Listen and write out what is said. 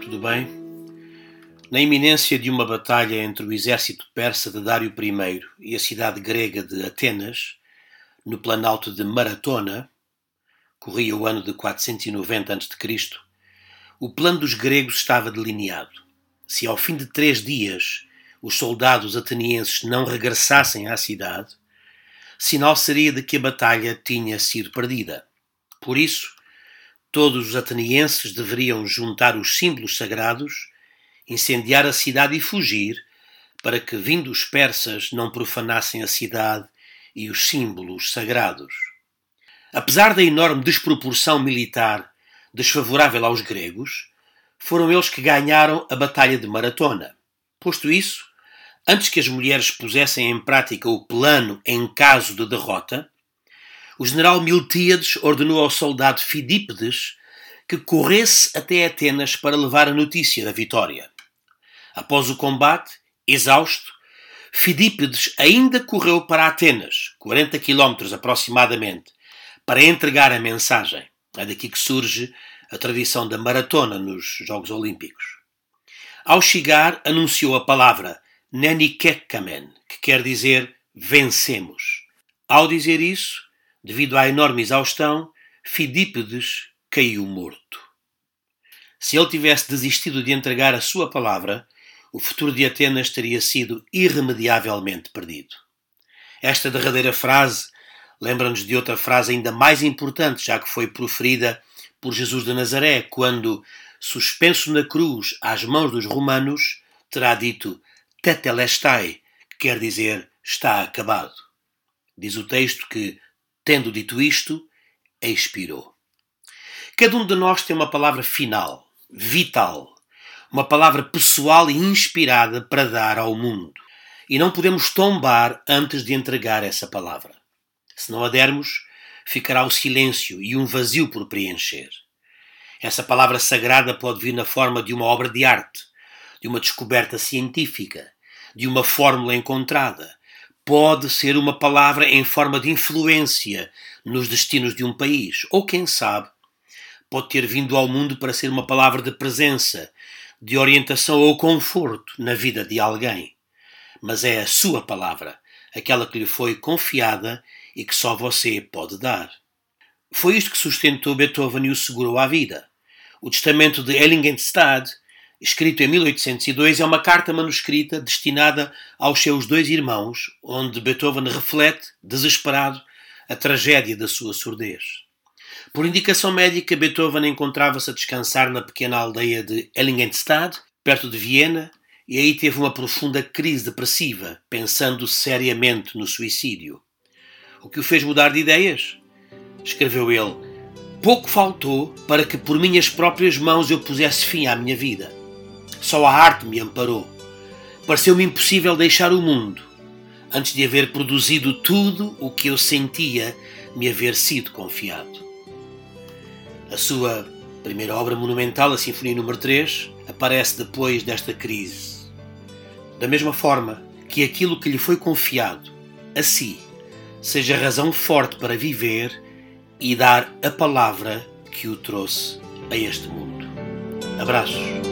tudo bem? Na iminência de uma batalha entre o exército persa de Dário I e a cidade grega de Atenas, no planalto de Maratona, corria o ano de 490 a.C., o plano dos gregos estava delineado. Se ao fim de três dias os soldados atenienses não regressassem à cidade, sinal seria de que a batalha tinha sido perdida. Por isso, todos os atenienses deveriam juntar os símbolos sagrados, incendiar a cidade e fugir, para que, vindo os persas, não profanassem a cidade e os símbolos sagrados. Apesar da enorme desproporção militar desfavorável aos gregos, foram eles que ganharam a Batalha de Maratona. Posto isso, antes que as mulheres pusessem em prática o plano em caso de derrota, o general Miltíades ordenou ao soldado Fidípedes que corresse até Atenas para levar a notícia da vitória. Após o combate, exausto, Fidípedes ainda correu para Atenas, 40 quilómetros aproximadamente, para entregar a mensagem. É daqui que surge a tradição da maratona nos Jogos Olímpicos. Ao chegar, anunciou a palavra Nenikekamen, que quer dizer vencemos. Ao dizer isso, devido à enorme exaustão, Fidípedes caiu morto. Se ele tivesse desistido de entregar a sua palavra, o futuro de Atenas teria sido irremediavelmente perdido. Esta derradeira frase lembra-nos de outra frase ainda mais importante, já que foi proferida por Jesus de Nazaré, quando, suspenso na cruz às mãos dos romanos, terá dito tetelestai, que quer dizer está acabado. Diz o texto que, tendo dito isto, expirou. Cada um de nós tem uma palavra final, vital, uma palavra pessoal e inspirada para dar ao mundo. E não podemos tombar antes de entregar essa palavra. Se não a dermos, ficará o silêncio e um vazio por preencher. Essa palavra sagrada pode vir na forma de uma obra de arte, de uma descoberta científica, de uma fórmula encontrada. Pode ser uma palavra em forma de influência nos destinos de um país, ou quem sabe, pode ter vindo ao mundo para ser uma palavra de presença, de orientação ou conforto na vida de alguém. Mas é a sua palavra, aquela que lhe foi confiada e que só você pode dar. Foi isto que sustentou Beethoven e o segurou à vida. O testamento de Ellingenstad escrito em 1802, é uma carta manuscrita destinada aos seus dois irmãos, onde Beethoven reflete, desesperado, a tragédia da sua surdez. Por indicação médica, Beethoven encontrava-se a descansar na pequena aldeia de Ellingenstad, perto de Viena, e aí teve uma profunda crise depressiva, pensando seriamente no suicídio. O que o fez mudar de ideias? Escreveu ele: Pouco faltou para que por minhas próprias mãos eu pusesse fim à minha vida. Só a arte me amparou. Pareceu-me impossível deixar o mundo antes de haver produzido tudo o que eu sentia me haver sido confiado. A sua primeira obra monumental, a Sinfonia número 3, aparece depois desta crise. Da mesma forma que aquilo que lhe foi confiado, a si, seja razão forte para viver e dar a palavra que o trouxe a este mundo. Abraços.